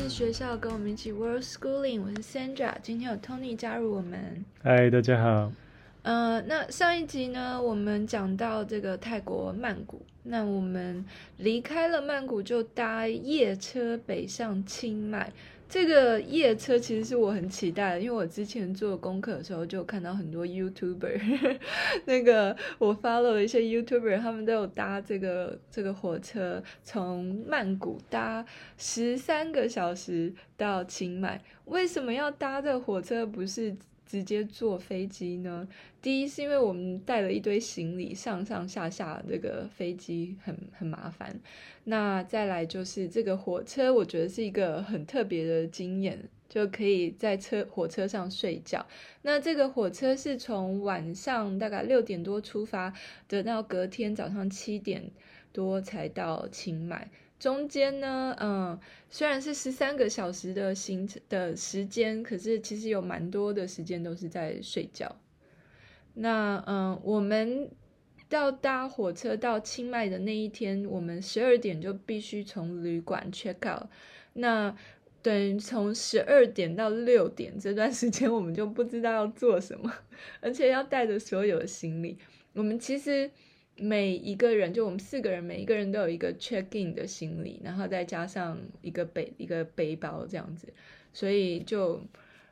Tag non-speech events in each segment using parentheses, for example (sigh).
是学校，跟我们一起 World Schooling。我是 Sandra，今天有 Tony 加入我们。嗨，大家好。呃，那上一集呢，我们讲到这个泰国曼谷，那我们离开了曼谷，就搭夜车北上清迈。这个夜车其实是我很期待的，因为我之前做功课的时候就看到很多 YouTuber，(laughs) 那个我 follow 了一些 YouTuber，他们都有搭这个这个火车从曼谷搭十三个小时到清迈。为什么要搭这个火车，不是直接坐飞机呢？第一是因为我们带了一堆行李，上上下下这个飞机很很麻烦。那再来就是这个火车，我觉得是一个很特别的经验，就可以在车火车上睡觉。那这个火车是从晚上大概六点多出发，等到隔天早上七点多才到清迈。中间呢，嗯，虽然是十三个小时的行程的时间，可是其实有蛮多的时间都是在睡觉。那嗯，我们。到搭火车到清迈的那一天，我们十二点就必须从旅馆 check out。那等于从十二点到六点这段时间，我们就不知道要做什么，而且要带着所有的行李。我们其实每一个人，就我们四个人，每一个人都有一个 check in 的行李，然后再加上一个背一个背包这样子，所以就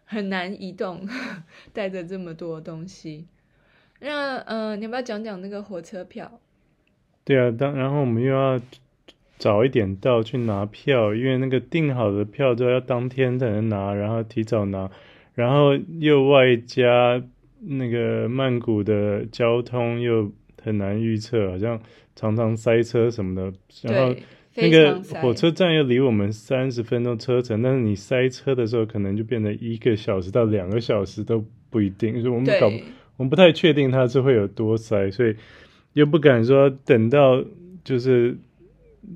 很难移动，(laughs) 带着这么多东西。那呃，你要不要讲讲那个火车票？对啊，当然后我们又要早一点到去拿票，因为那个订好的票都要当天才能拿，然后提早拿，然后又外加那个曼谷的交通又很难预测，好像常常塞车什么的。然后那个火车站又离我们三十分钟车程，但是你塞车的时候，可能就变成一个小时到两个小时都不一定，所以我们搞不。我们不太确定它是会有多塞，所以又不敢说等到就是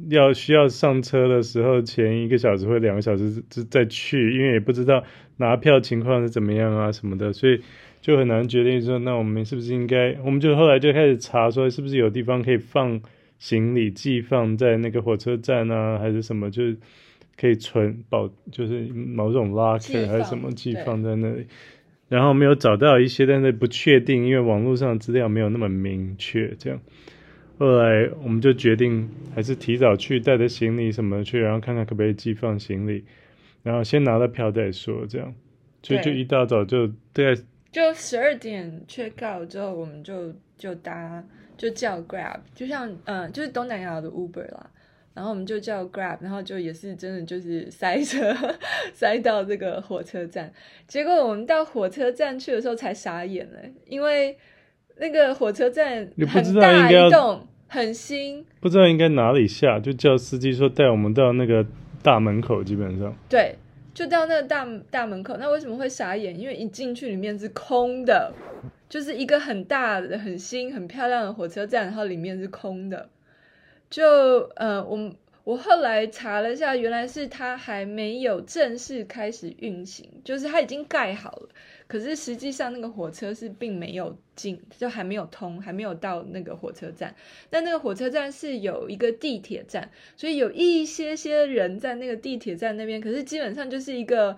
要需要上车的时候前一个小时或两个小时再去，因为也不知道拿票情况是怎么样啊什么的，所以就很难决定说，那我们是不是应该，我们就后来就开始查说是不是有地方可以放行李，寄放在那个火车站啊，还是什么，就是可以存保，就是某种 locker 还是什么寄放在那里。然后没有找到一些，但是不确定，因为网络上资料没有那么明确。这样，后来我们就决定还是提早去，带着行李什么去，然后看看可不可以寄放行李，然后先拿到票再说。这样，所以就一大早就对，就十二点 check out 之后，我们就就搭就叫 Grab，就像嗯，就是东南亚的 Uber 啦。然后我们就叫 Grab，然后就也是真的就是塞车，(laughs) 塞到这个火车站。结果我们到火车站去的时候才傻眼了，因为那个火车站很大一栋，很新，不知道应该哪里下，就叫司机说带我们到那个大门口，基本上对，就到那个大大门口。那为什么会傻眼？因为一进去里面是空的，就是一个很大的、很新、很漂亮的火车站，然后里面是空的。就呃，我们我后来查了一下，原来是它还没有正式开始运行，就是它已经盖好了，可是实际上那个火车是并没有进，就还没有通，还没有到那个火车站。但那个火车站是有一个地铁站，所以有一些些人在那个地铁站那边，可是基本上就是一个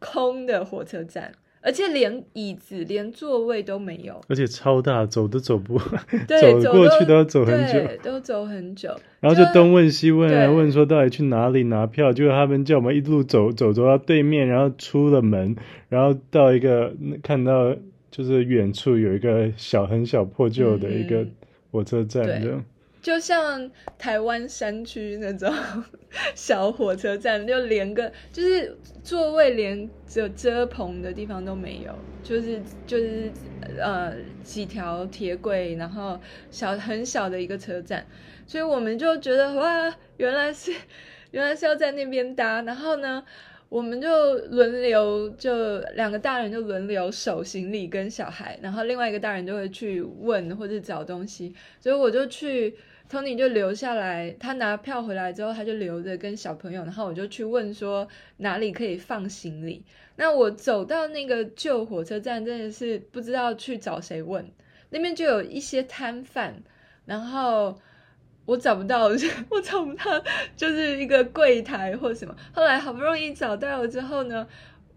空的火车站。而且连椅子、连座位都没有，而且超大，走都走不，对走过去都要走很久，都走很久。然后就东问西问，来问说到底去哪里拿票？结果他们叫我们一路走，走走到对面，然后出了门，然后到一个看到就是远处有一个小很小破旧的一个火车站，这样。就像台湾山区那种 (laughs) 小火车站，就连个就是座位连遮遮棚的地方都没有，就是就是呃几条铁轨，然后小很小的一个车站，所以我们就觉得哇，原来是 (laughs) 原来是要在那边搭，然后呢，我们就轮流就两个大人就轮流守行李跟小孩，然后另外一个大人就会去问或者找东西，所以我就去。Tony 就留下来，他拿票回来之后，他就留着跟小朋友，然后我就去问说哪里可以放行李。那我走到那个旧火车站，真的是不知道去找谁问。那边就有一些摊贩，然后我找不到，(laughs) 我找不到，就是一个柜台或什么。后来好不容易找到了之后呢，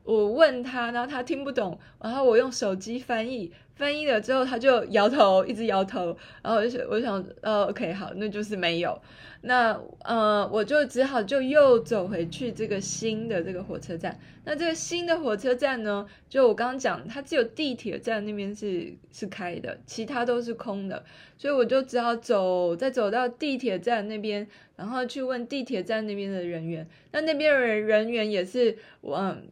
我问他，然后他听不懂，然后我用手机翻译。翻译了之后，他就摇头，一直摇头，然后我就我想，呃，OK，好，那就是没有。那呃，我就只好就又走回去这个新的这个火车站。那这个新的火车站呢，就我刚刚讲，它只有地铁站那边是是开的，其他都是空的，所以我就只好走，再走到地铁站那边，然后去问地铁站那边的人员。那那边人人员也是，嗯，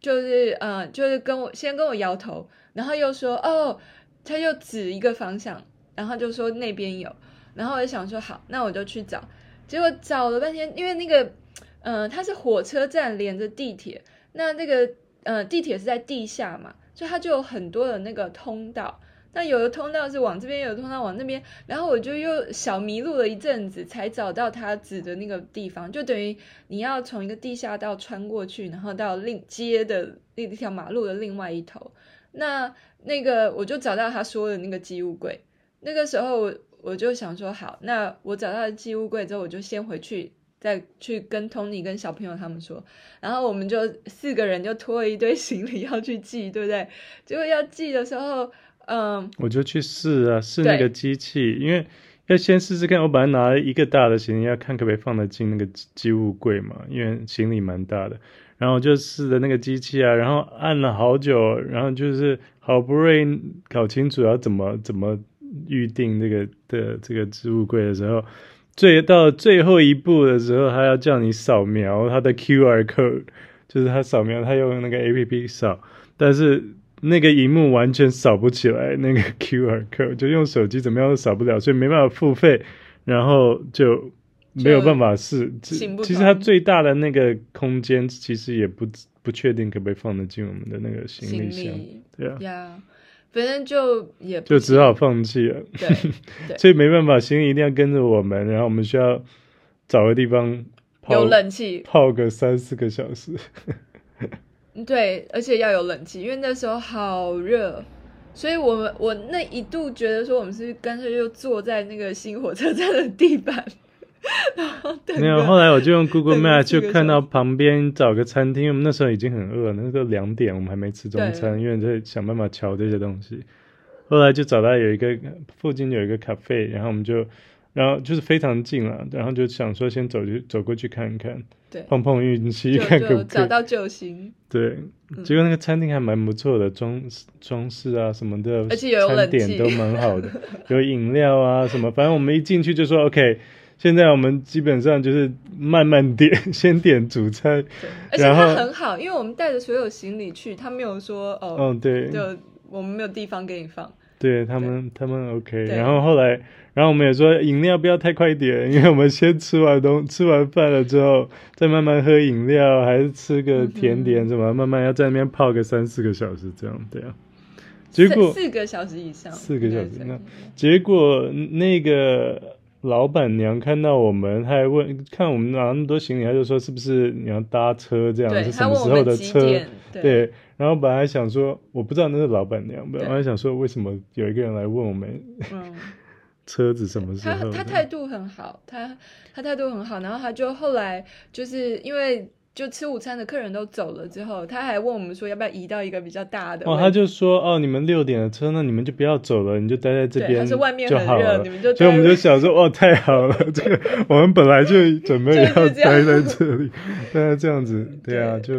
就是呃，就是跟我先跟我摇头。然后又说哦，他又指一个方向，然后就说那边有，然后我想说好，那我就去找。结果找了半天，因为那个，呃，它是火车站连着地铁，那那个，呃，地铁是在地下嘛，所以它就有很多的那个通道。那有的通道是往这边，有的通道往那边，然后我就又小迷路了一阵子，才找到他指的那个地方，就等于你要从一个地下道穿过去，然后到另街的那条马路的另外一头。那那个我就找到他说的那个寄物柜，那个时候我就想说好，那我找到了寄物柜之后，我就先回去，再去跟 Tony 跟小朋友他们说，然后我们就四个人就拖了一堆行李要去寄，对不对？结果要寄的时候，嗯，我就去试啊，试那个机器，因为要先试试看。我本来拿了一个大的行李，要看可不可以放得进那个寄物柜嘛，因为行李蛮大的。然后就试的那个机器啊，然后按了好久，然后就是好不容易搞清楚要怎么怎么预定这个的这个置物柜的时候，最到最后一步的时候，他要叫你扫描他的 QR code，就是他扫描他用那个 APP 扫，但是那个荧幕完全扫不起来那个 QR code，就用手机怎么样都扫不了，所以没办法付费，然后就。没有办法是，其实它最大的那个空间其实也不不确定可不可以放得进我们的那个行李箱，李对啊，呀，反正就也就只好放弃了，对，(laughs) 对所以没办法，行李一定要跟着我们，然后我们需要找个地方泡有冷气，泡个三四个小时，对，而且要有冷气，因为那时候好热，所以我们我那一度觉得说，我们是干脆就坐在那个新火车站的地板。没有，后来我就用 Google Map 就看到旁边找个餐厅，我们那时候已经很饿，那时候两点，我们还没吃中餐，因为在想办法乔这些东西。后来就找到有一个附近有一个咖啡，然后我们就，然后就是非常近了，然后就想说先走就走过去看一看，对，碰碰运气，看可不可以找到救星。对，结果那个餐厅还蛮不错的，装装饰啊什么的，而且有餐点都蛮好的，(laughs) 有饮料啊什么，反正我们一进去就说 OK。现在我们基本上就是慢慢点，(laughs) 先点主菜，而且他很好，因为我们带着所有行李去，他没有说哦，哦对，就我们没有地方给你放，对他们，他们 OK。然后后来，然后我们也说饮料不要太快点，(laughs) 因为我们先吃完东吃完饭了之后，再慢慢喝饮料，还是吃个甜点什么，嗯、慢慢要在那边泡个三四个小时这样，对啊。结果四个小时以上，四个小时，那结果那个。老板娘看到我们，她还问，看我们拿那么多行李，她就说是不是你要搭车这样？对是什么时候的车？对，对。然后本来想说，我不知道那是老板娘，本来想说为什么有一个人来问我们，嗯、(laughs) 车子什么时候？他他态度很好，他他态度很好，然后他就后来就是因为。就吃午餐的客人都走了之后，他还问我们说要不要移到一个比较大的。哦，他就说哦，你们六点的车，那你们就不要走了，你就待在这边就好了。他说外面很热，你们就。所以我们就想说，哦，太好了，(laughs) 这个我们本来就准备要待在这里，(laughs) 但是这样子，对啊，就。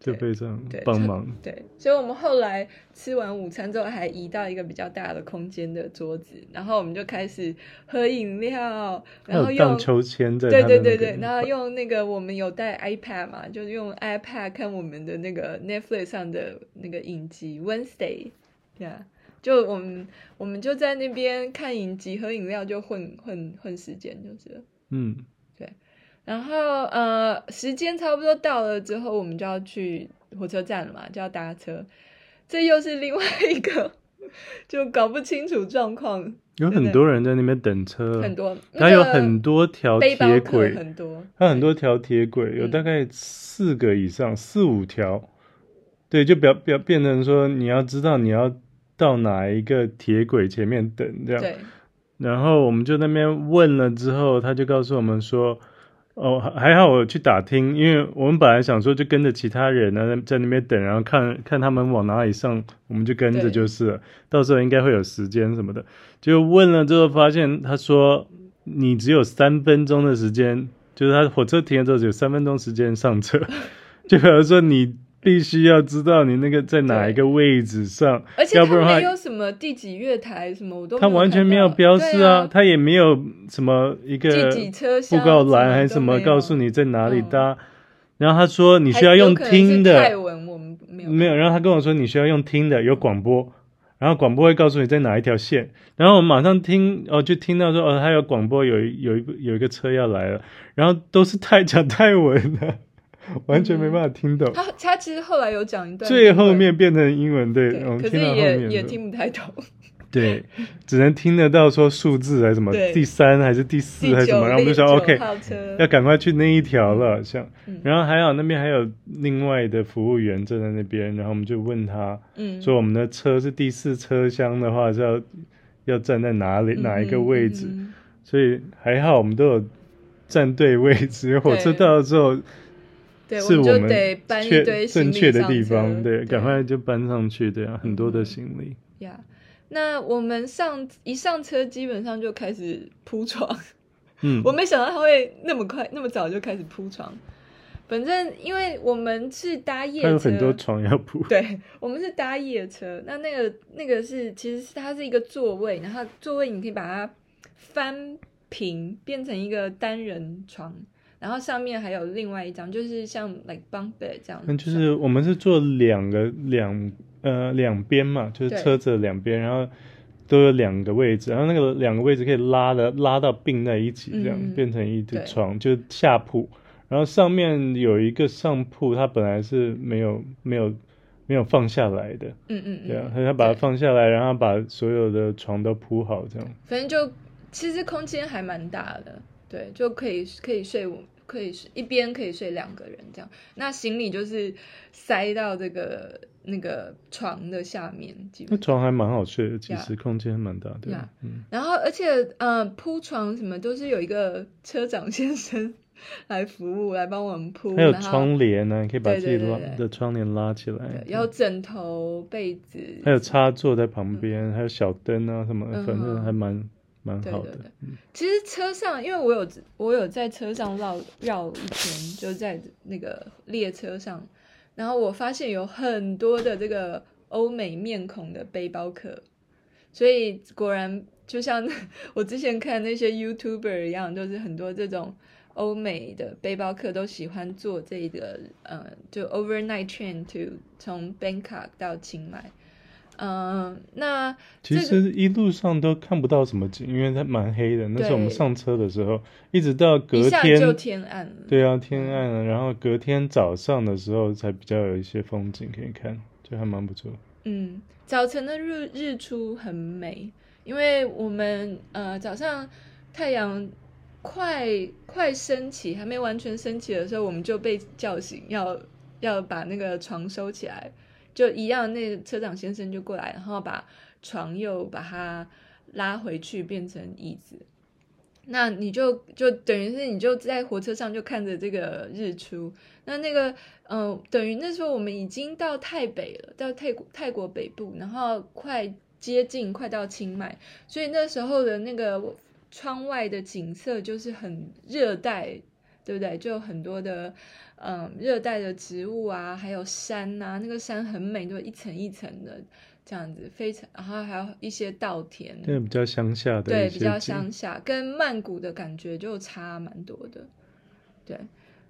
就非常帮忙对，对，所以我们后来吃完午餐之后，还移到一个比较大的空间的桌子，然后我们就开始喝饮料，然后用秋千在，对对对对，然后用那个我们有带 iPad 嘛，就是用 iPad 看我们的那个 Netflix 上的那个影集 Wednesday，对啊，就我们我们就在那边看影集喝饮料，就混混混时间就是，嗯。然后呃，时间差不多到了之后，我们就要去火车站了嘛，就要搭车。这又是另外一个，(laughs) 就搞不清楚状况。有很多人在那边等车，很多，他有很多条铁轨，很多，它很多条铁轨，有大概四个以上，四五条。对，就表表变成说，你要知道你要到哪一个铁轨前面等这样。对。然后我们就那边问了之后，他就告诉我们说。哦，还好我去打听，因为我们本来想说就跟着其他人呢，在那边等，然后看看他们往哪里上，我们就跟着就是了。到时候应该会有时间什么的。就问了之后，发现他说你只有三分钟的时间，就是他火车停了之后只有三分钟时间上车。(laughs) 就比如说你。必须要知道你那个在哪一个位置上，而且他没有什么第几月台什么，我都他完全没有标示啊，他、啊、也没有什么一个布告栏还是什么告诉你在哪里搭。嗯、然后他说你需要用听的，泰文我们没有没有。然后他跟我说你需要用听的，有广播，然后广播会告诉你在哪一条线。然后我马上听哦，就听到说哦，他有广播，有有一有一个车要来了，然后都是泰讲泰文的。(laughs) 完全没办法听懂。嗯、他他其实后来有讲一段，最后面变成英文，对，对嗯、可是也也听不太懂。(laughs) 对，只能听得到说数字还是什么，第三还是第四还是什么，然后我们就说 OK，要赶快去那一条了，像，嗯、然后还好那边还有另外的服务员站在那边，然后我们就问他，嗯，说我们的车是第四车厢的话是要要站在哪里哪一个位置，嗯嗯、所以还好我们都有站对位置，火车到了之后。对，是我们得搬一堆正确的地方，对，赶快就搬上去，对啊，很多的行李。呀、yeah，那我们上一上车，基本上就开始铺床。嗯，(laughs) 我没想到他会那么快，那么早就开始铺床。反正因为我们是搭夜车，有很多床要铺。对，我们是搭夜车，那那个那个是其实是它是一个座位，然后座位你可以把它翻平，变成一个单人床。然后上面还有另外一张，就是像 like bunk bed 这样。那就是我们是坐两个两呃两边嘛，就是车子两边，然后都有两个位置，然后那个两个位置可以拉的拉到并在一起，这样、嗯、变成一个床，就下铺。然后上面有一个上铺，它本来是没有没有没有放下来的。嗯嗯嗯。对啊，他把它放下来，然后把所有的床都铺好，这样。反正就其实空间还蛮大的。对，就可以可以睡，可以睡一边可以睡两个人这样。那行李就是塞到这个那个床的下面，那床还蛮好睡的，其实空间蛮大的。Yeah. 嗯，然后而且呃铺床什么都是有一个车长先生 (laughs) 来服务，来帮我们铺。还有窗帘呢，你可以把自己拉的窗帘拉起来。有枕头、被子，还有插座在旁边，嗯、还有小灯啊什么，反正还蛮。蛮好的。对对对，其实车上，因为我有我有在车上绕绕一圈，就在那个列车上，然后我发现有很多的这个欧美面孔的背包客，所以果然就像 (laughs) 我之前看那些 YouTuber 一样，就是很多这种欧美的背包客都喜欢做这个呃，就 overnight train to 从 Bangkok 到清迈。嗯，那、这个、其实一路上都看不到什么景，因为它蛮黑的。那时候我们上车的时候，一直到隔天就天暗了。对啊，天暗了，然后隔天早上的时候才比较有一些风景可以看，就还蛮不错。嗯，早晨的日日出很美，因为我们呃早上太阳快快升起，还没完全升起的时候，我们就被叫醒，要要把那个床收起来。就一样，那车长先生就过来，然后把床又把它拉回去，变成椅子。那你就就等于是你就在火车上就看着这个日出。那那个嗯、等于那时候我们已经到泰北了，到泰国泰国北部，然后快接近快到清迈，所以那时候的那个窗外的景色就是很热带，对不对？就有很多的。嗯，热带的植物啊，还有山呐、啊，那个山很美，就一层一层的这样子，非常，然后还有一些稻田，对，比较乡下的，对，比较乡下，跟曼谷的感觉就差蛮多的。对，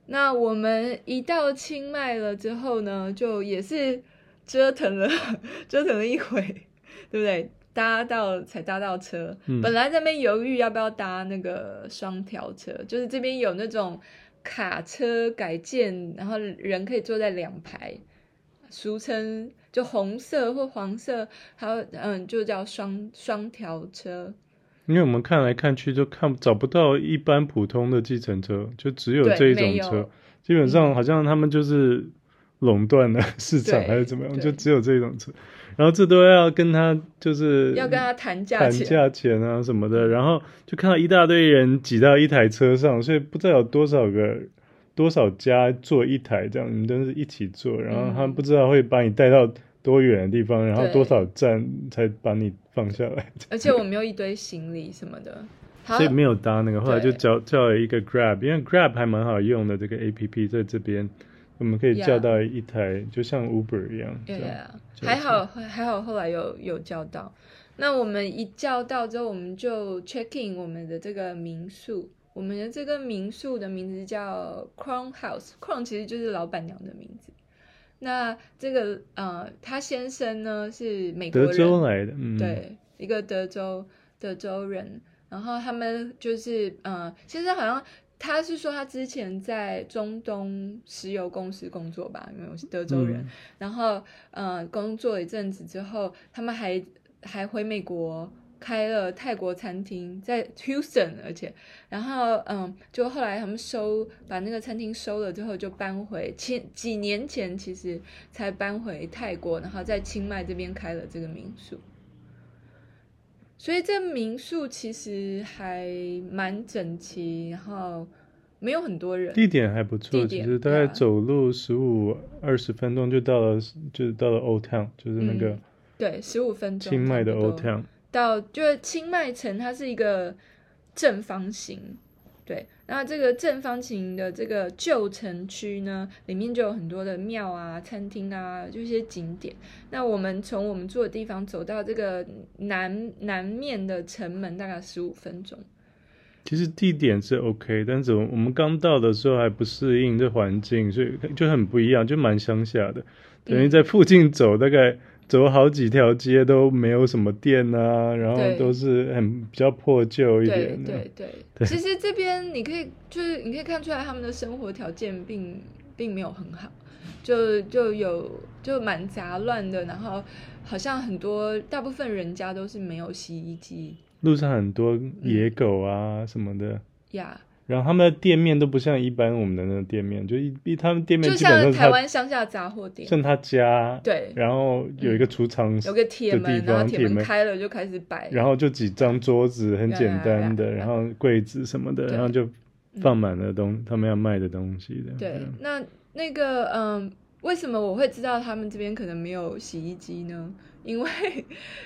那我们一到清迈了之后呢，就也是折腾了，(laughs) 折腾了一回，对不对？搭到才搭到车，嗯、本来在那边犹豫要不要搭那个双条车，就是这边有那种。卡车改建，然后人可以坐在两排，俗称就红色或黄色，还有嗯，就叫双双条车。因为我们看来看去就看找不到一般普通的计程车，就只有这一种车。基本上好像他们就是垄断了市场还是怎么样，就只有这种车。然后这都要跟他就是要跟他谈价谈价钱啊什么的，然后就看到一大堆人挤到一台车上，所以不知道有多少个多少家坐一台这样，你们都是一起坐，然后他们不知道会把你带到多远的地方，然后多少站才把你放下来。而且我们有一堆行李什么的，所以没有搭那个，后来就叫叫了一个 Grab，因为 Grab 还蛮好用的这个 APP 在这边。我们可以叫到一台.就像 Uber 一样。对啊，还好还好，后来有有叫到。那我们一叫到之后，我们就 check in 我们的这个民宿。我们的这个民宿的名字叫 Crown House，Crown 其实就是老板娘的名字。那这个呃，她先生呢是美国人，德州来的，嗯，对，一个德州德州人。然后他们就是呃，先生好像。他是说他之前在中东石油公司工作吧，因为我是德州人。嗯、然后，呃，工作了一阵子之后，他们还还回美国开了泰国餐厅，在 Houston，而且，然后，嗯，就后来他们收把那个餐厅收了之后，就搬回前几年前其实才搬回泰国，然后在清迈这边开了这个民宿。所以这民宿其实还蛮整齐，然后没有很多人。地点还不错，其实大概走路十五二十分钟就到了，就到了 Old Town，就是那个、嗯、对十五分钟。清迈的 Old Town 到就是清迈城，它是一个正方形。对，然后这个正方形的这个旧城区呢，里面就有很多的庙啊、餐厅啊，就一些景点。那我们从我们住的地方走到这个南南面的城门，大概十五分钟。其实地点是 OK，但是我们刚到的时候还不适应这环境，所以就很不一样，就蛮乡下的，等于在附近走大概。走好几条街都没有什么店啊，然后都是很比较破旧一点的。对对对，对，其实这边你可以就是你可以看出来他们的生活条件并并没有很好，就就有就蛮杂乱的，然后好像很多大部分人家都是没有洗衣机，路上很多野狗啊什么的。呀.然后他们的店面都不像一般我们的那个店面，就一一他们店面基本上就像台湾乡下杂货店，像他家对，然后有一个储藏、嗯，有个铁门，然后铁门开了就开始摆，然后就几张桌子很简单的，然后柜子什么的，然后就放满了东、嗯、他们要卖的东西的。对，那那个嗯，为什么我会知道他们这边可能没有洗衣机呢？因为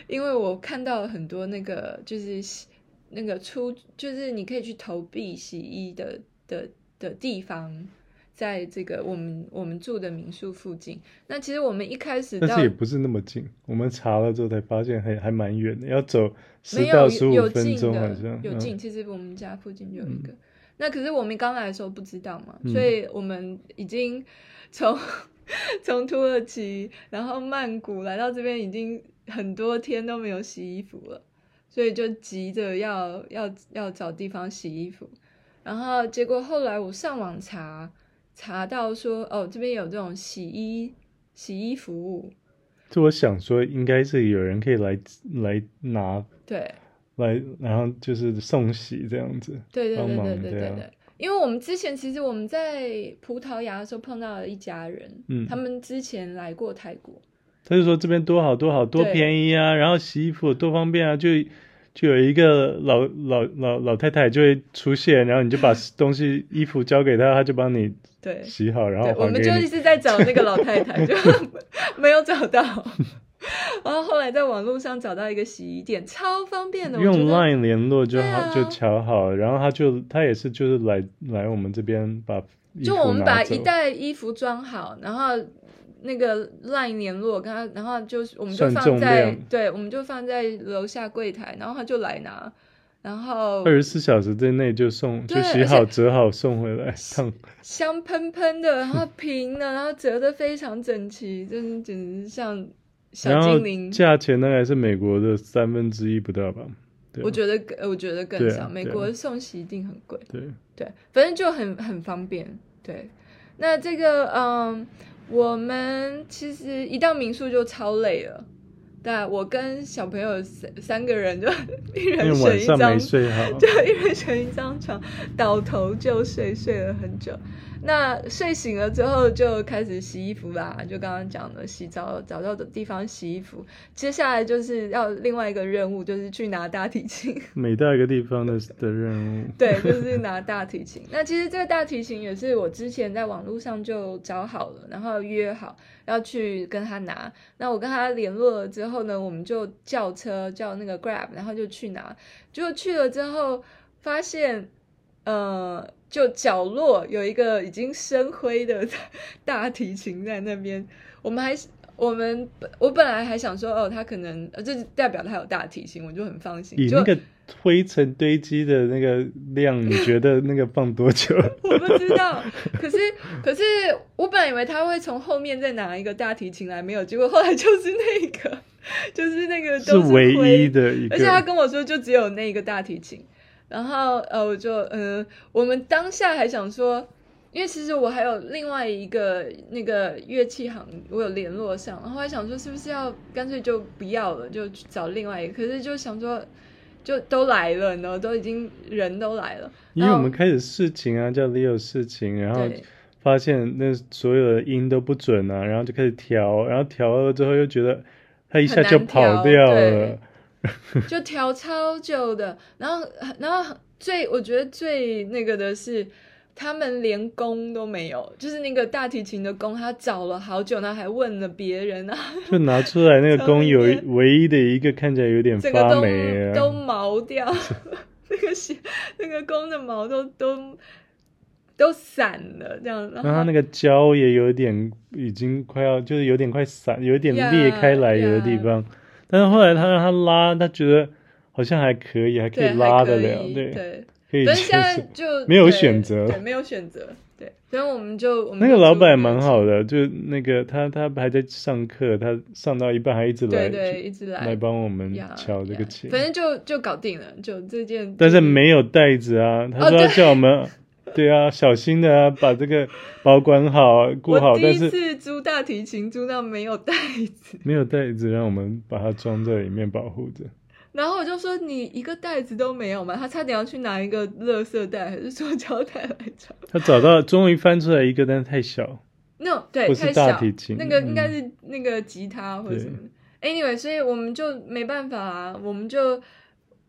因为我看到了很多那个就是洗。那个出就是你可以去投币洗衣的的的地方，在这个我们我们住的民宿附近。那其实我们一开始，但是也不是那么近。我们查了之后才发现还还蛮远的，要走十到十五分钟好像。有近，其实我们家附近就有一个。嗯、那可是我们刚来的时候不知道嘛，所以我们已经从 (laughs) 从土耳其，然后曼谷来到这边，已经很多天都没有洗衣服了。所以就急着要要要找地方洗衣服，然后结果后来我上网查，查到说哦，这边有这种洗衣洗衣服务。就我想说，应该是有人可以来来拿，对，来然后就是送洗这样子，对对对对对对对，因为我们之前其实我们在葡萄牙的时候碰到了一家人，嗯，他们之前来过泰国。他就说这边多好多好多便宜啊，然后洗衣服多方便啊，就就有一个老老老老太太就会出现，然后你就把 (laughs) 东西衣服交给他，他就帮你对洗好，然后。我们就一直在找那个老太太，(laughs) 就没有找到。然后后来在网络上找到一个洗衣店，超方便的，用 Line 联络就好，啊、就瞧好，然后他就他也是就是来来我们这边把就我们把一袋衣服装好，然后。那个 LINE 联络跟他，然后就是我们就放在对，我们就放在楼下柜台，然后他就来拿，然后二十四小时之内就送，就洗好折好送回来，烫香喷喷的，然后平的，然后折得非常整齐，真是简直像小精灵。价钱大概是美国的三分之一不到吧？我觉得我觉得更少，美国送洗一定很贵。对对，反正就很很方便。对，那这个嗯。我们其实一到民宿就超累了，对，我跟小朋友三三个人就 (laughs) 一人选一张，没睡好，(laughs) 对，一人选一张床，倒头就睡，睡了很久。那睡醒了之后就开始洗衣服啦，就刚刚讲的洗澡，找到的地方洗衣服。接下来就是要另外一个任务，就是去拿大提琴。(laughs) 每到一个地方的的任务。对，就 (laughs) 是拿大提琴。那其实这个大提琴也是我之前在网络上就找好了，然后约好要去跟他拿。那我跟他联络了之后呢，我们就叫车叫那个 Grab，然后就去拿。结果去了之后发现，呃。就角落有一个已经生灰的大提琴在那边，我们还我们我本来还想说哦，他可能呃，这代表他有大提琴，我就很放心。以那个灰尘堆积的那个量，你觉得那个放多久？(laughs) 我不知道，可是可是我本来以为他会从后面再拿一个大提琴来，没有，结果后来就是那个，就是那个都是，是唯一的一个，而且他跟我说就只有那个大提琴。然后呃，我就呃，我们当下还想说，因为其实我还有另外一个那个乐器行，我有联络上，然后还想说是不是要干脆就不要了，就去找另外一个。可是就想说，就都来了，然后都已经人都来了。因为我们开始试琴啊，叫 Leo 试琴，然后发现那所有的音都不准啊，然后就开始调，然后调了之后又觉得他一下就跑掉了。(laughs) 就调超久的，然后，然后最我觉得最那个的是，他们连弓都没有，就是那个大提琴的弓，他找了好久，然后还问了别人啊，(laughs) 就拿出来那个弓 (laughs) 有唯一的一个看起来有点发霉啊，都毛掉，那个是那个弓的毛都都都散了，这样，然后他那个胶也有点已经快要就是有点快散，有点裂开来有的地方。Yeah, yeah. 但是后来他让他拉，他觉得好像还可以，还可以拉得了，对，对，可以。但是现在就没有选择，对，没有选择，对。所以我们就，我们那个老板蛮好的，就那个他他还在上课，他上到一半还一直来，对对，一直来来帮我们敲这个琴，反正就就搞定了，就这件。但是没有袋子啊，他说要叫我们。(laughs) 对啊，小心的啊，把这个保管好，顾好。第一次租大提琴租到没有袋子，没有袋子，让我们把它装在里面保护着。然后我就说：“你一个袋子都没有嘛？”他差点要去拿一个垃圾袋还是塑胶袋来装。他找到，终于翻出来一个，但是太小。那、no, 对，不是大提琴，那个应该是那个吉他或者什么。Anyway，所以我们就没办法啊，我们就。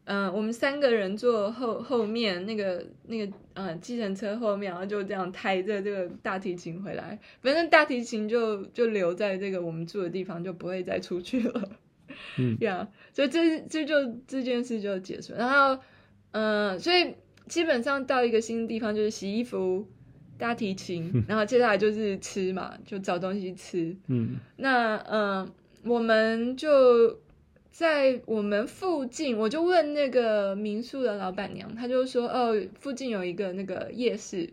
嗯、呃，我们三个人坐后后面那个那个呃计程车后面，然后就这样抬着这个大提琴回来。反正大提琴就就留在这个我们住的地方，就不会再出去了。嗯，呀、(laughs) yeah，所以这这就这件事就结束。然后，嗯、呃，所以基本上到一个新的地方就是洗衣服、大提琴，嗯、然后接下来就是吃嘛，就找东西吃。嗯，那嗯、呃，我们就。在我们附近，我就问那个民宿的老板娘，她就说：“哦，附近有一个那个夜市。”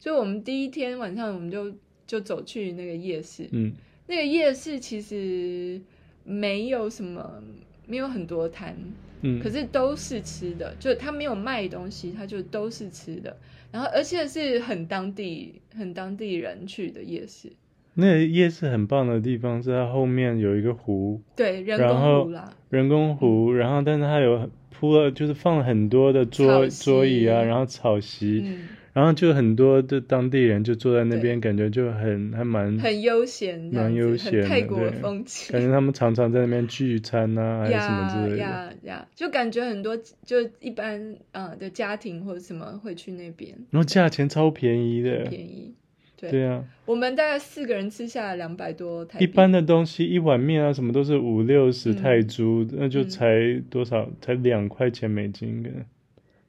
所以，我们第一天晚上，我们就就走去那个夜市。嗯，那个夜市其实没有什么，没有很多摊，嗯，可是都是吃的，就他没有卖东西，他就都是吃的。然后，而且是很当地、很当地人去的夜市。那个夜市很棒的地方是它后面有一个湖，对，人工湖啦，人工湖，然后但是它有铺了，就是放了很多的桌桌椅啊，然后草席，嗯、然后就很多的当地人就坐在那边，感觉就很还蛮很悠闲，蛮悠闲，泰国风情，感觉他们常常在那边聚餐啊，还是什么之类的，呀呀，就感觉很多就一般啊、呃、的家庭或者什么会去那边，然后价钱超便宜的，便宜。对，对啊，我们大概四个人吃下来两百多台币。一般的东西，一碗面啊，什么都是五六十泰铢，嗯，那就才多少？嗯，才两块钱美金，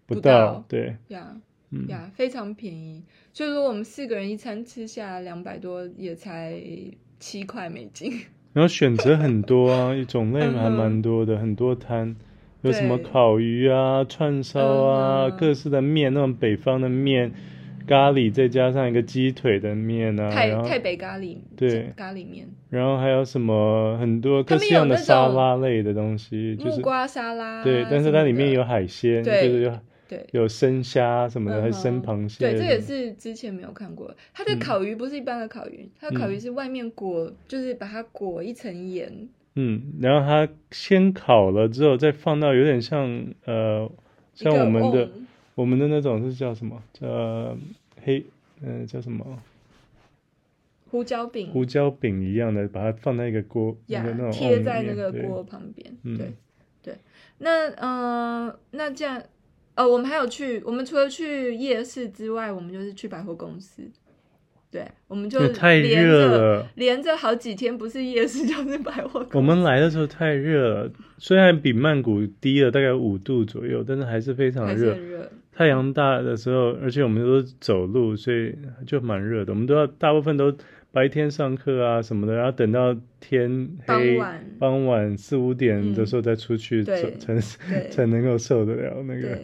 不到。不到对呀，嗯，呀，非常便宜。所以说，我们四个人一餐吃下来两百多，也才七块美金。然后选择很多啊，(laughs) 种类还蛮多的，很多摊，有什么烤鱼啊、串烧啊，嗯，各式的面，那种北方的面。咖喱再加上一个鸡腿的面啊，泰泰北咖喱，对，咖喱面，然后还有什么很多各样的沙拉类的东西，就是木瓜沙拉，对，但是它里面有海鲜，就是有对有生虾什么的，还生螃蟹，对，这也是之前没有看过。它的烤鱼不是一般的烤鱼，它的烤鱼是外面裹，就是把它裹一层盐，嗯，然后它先烤了之后再放到有点像呃像我们的。我们的那种是叫什么？叫黑嗯、呃，叫什么？胡椒饼。胡椒饼一样的，把它放在一个锅，贴在那个锅旁边。对、嗯、对，那嗯、呃，那这样，呃，我们还有去，我们除了去夜市之外，我们就是去百货公司。对，我们就太热了，连着好几天，不是夜市就是百货。我们来的时候太热了，虽然比曼谷低了大概五度左右，但是还是非常热。热。太阳大的时候，而且我们都是走路，所以就蛮热的。我们都要大部分都白天上课啊什么的，然后等到天黑，傍晚，傍晚四五点的时候再出去走，嗯、才 (laughs) 才能够受得了那个。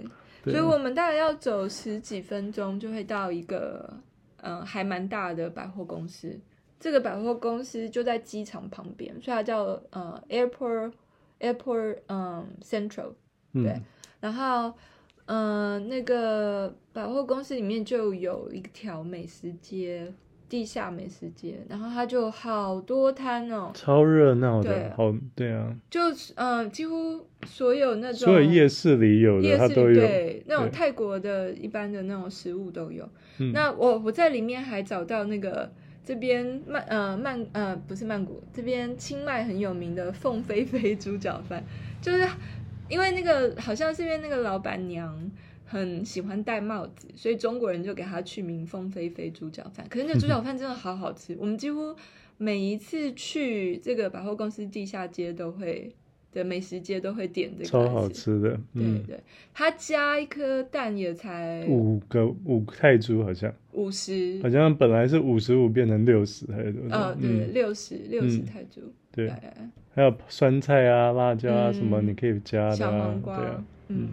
所以我们大概要走十几分钟就会到一个。嗯，还蛮大的百货公司。这个百货公司就在机场旁边，所以它叫呃 Airport Airport 嗯 Central。对，嗯、然后嗯、呃，那个百货公司里面就有一条美食街，地下美食街，然后它就好多摊哦，超热闹的，对好对啊，就嗯、呃，几乎所有那种所有夜市里有的夜市它都有，对，那种泰国的一般的那种食物都有。那我我在里面还找到那个这边曼呃曼呃不是曼谷这边清迈很有名的凤飞飞猪脚饭，就是因为那个好像是因为那个老板娘很喜欢戴帽子，所以中国人就给他取名凤飞飞猪脚饭。可是那猪脚饭真的好好吃，我们几乎每一次去这个百货公司地下街都会。的美食街都会点这个，超好吃的。嗯、对对，它加一颗蛋也才五个五泰铢，好像五十，好像本来是五十五变成六十还是多少？哦，对，六十六十泰铢。对，还有酸菜啊、辣椒啊什么，你可以加的、啊。对啊，嗯，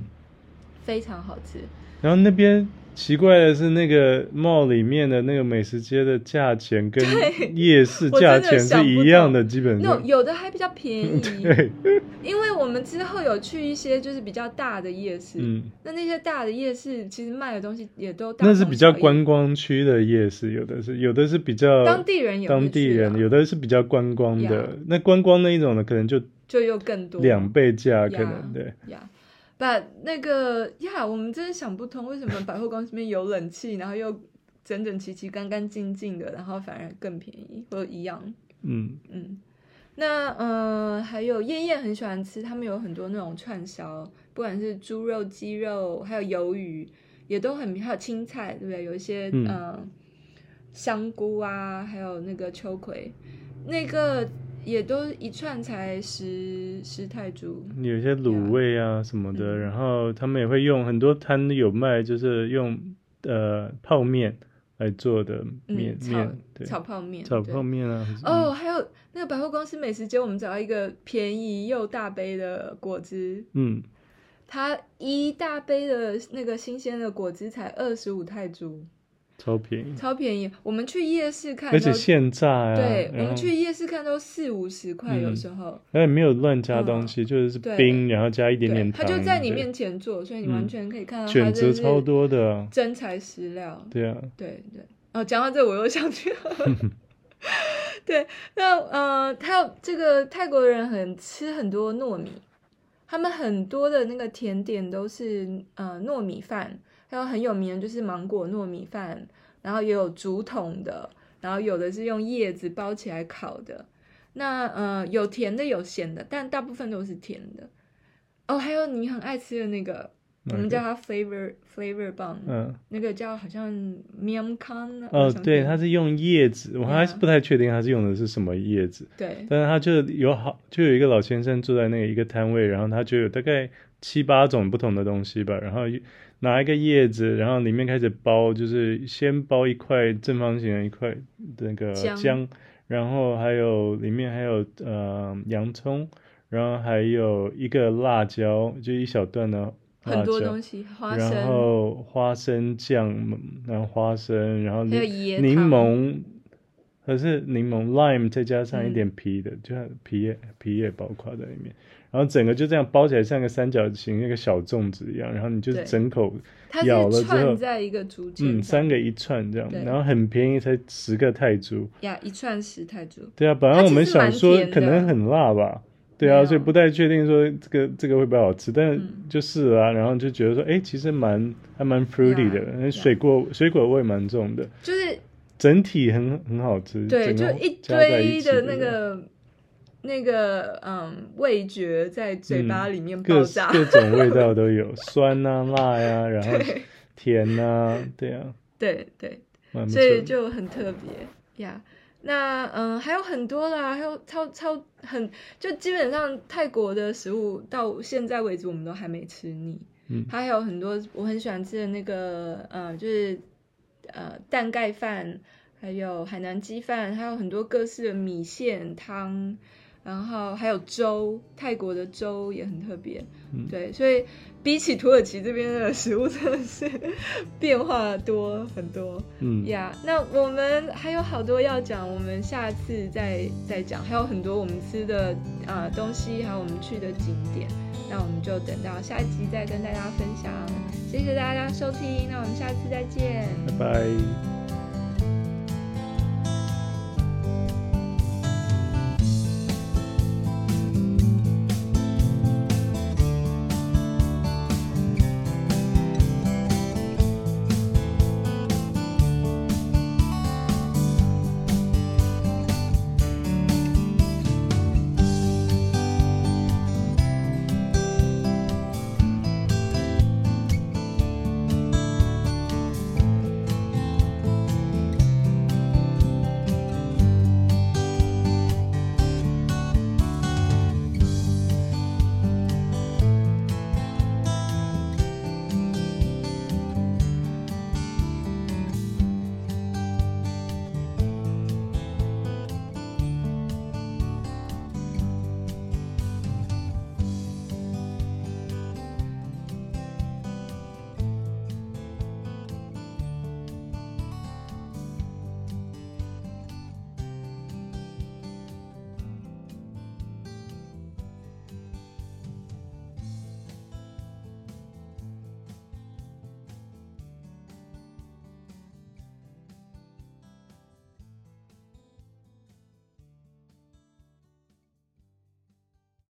非常好吃。然后那边。奇怪的是，那个 mall 里面的那个美食街的价钱跟 (laughs) 夜市价钱是一样的，基本上。No, 有的还比较便宜。(laughs) 对，因为我们之后有去一些就是比较大的夜市，嗯，那那些大的夜市其实卖的东西也都大。那是比较观光区的夜市，有的是有的是比较当地人有当地人，有的是比较观光的。那观光那一种的可能就就又更多两倍价，可能对。把那个呀，我们真的想不通，为什么百货公司里面有冷气，然后又整整齐齐、干干净净的，然后反而更便宜，或一样。嗯嗯。那嗯、呃，还有燕燕很喜欢吃，他们有很多那种串烧，不管是猪肉、鸡肉，还有鱿鱼，也都很，还有青菜，对不对？有一些嗯、呃，香菇啊，还有那个秋葵，那个。也都一串才十十泰铢，有些卤味啊什么的，嗯、然后他们也会用很多摊有卖，就是用呃泡面来做的面面，对，炒泡面，炒泡面啊。哦，还有那个百货公司美食街，我们找到一个便宜又大杯的果汁，嗯，它一大杯的那个新鲜的果汁才二十五泰铢。超便宜，超便宜。我们去夜市看，而且现炸呀。对，我们去夜市看都四五十块，有时候。而且没有乱加东西，就是冰，然后加一点点糖。他就在你面前做，所以你完全可以看到。选择超多的，真材实料。对啊，对对。哦，讲到这，我又想去了。(laughs) 对，那呃，他这个泰国人很吃很多糯米，他们很多的那个甜点都是呃糯米饭。还有很有名的就是芒果糯米饭，然后也有竹筒的，然后有的是用叶子包起来烤的。那呃有甜的有咸的，但大部分都是甜的。哦，还有你很爱吃的那个，我们叫它 flavor flavor bun，嗯，那个叫好像 miam kang。哦，对，它是用叶子，我还是不太确定它是用的是什么叶子。对，但是它就有好，就有一个老先生坐在那个一个摊位，然后他就有大概七八种不同的东西吧，然后。拿一个叶子，然后里面开始包，就是先包一块正方形的一块那个姜，然后还有里面还有呃洋葱，然后还有一个辣椒，就一小段的辣椒，很多东西，花生，然后花生酱，然后花生，然后柠檬，可是柠檬 lime 再加上一点皮的，嗯、就皮也皮也包括在里面。然后整个就这样包起来，像个三角形那个小粽子一样。然后你就整口咬了之后，在一个竹嗯，三个一串这样，然后很便宜，才十个泰铢。呀，一串十泰铢。对啊，本来我们想说可能很辣吧，对啊，所以不太确定说这个这个会不会好吃，但就是啊，然后就觉得说，哎，其实蛮还蛮 fruity 的，水果水果味蛮重的，就是整体很很好吃，对，就一堆的那个那个嗯味觉在嘴巴里面爆炸，各各种味道都有，(laughs) 酸啊辣呀，然后甜啊，对啊，(laughs) 对对，所以就很特别呀。那嗯，还有很多啦，还有超超很，就基本上泰国的食物到现在为止我们都还没吃腻。嗯，还有很多我很喜欢吃的那个，呃，就是呃蛋盖饭，还有海南鸡饭，还有很多各式的米线汤。然后还有粥，泰国的粥也很特别，嗯、对，所以比起土耳其这边的食物，真的是 (laughs) 变化多很多。嗯呀，yeah, 那我们还有好多要讲，我们下次再再讲，还有很多我们吃的啊、呃、东西，还有我们去的景点，那我们就等到下一集再跟大家分享。谢谢大家收听，那我们下次再见，拜拜。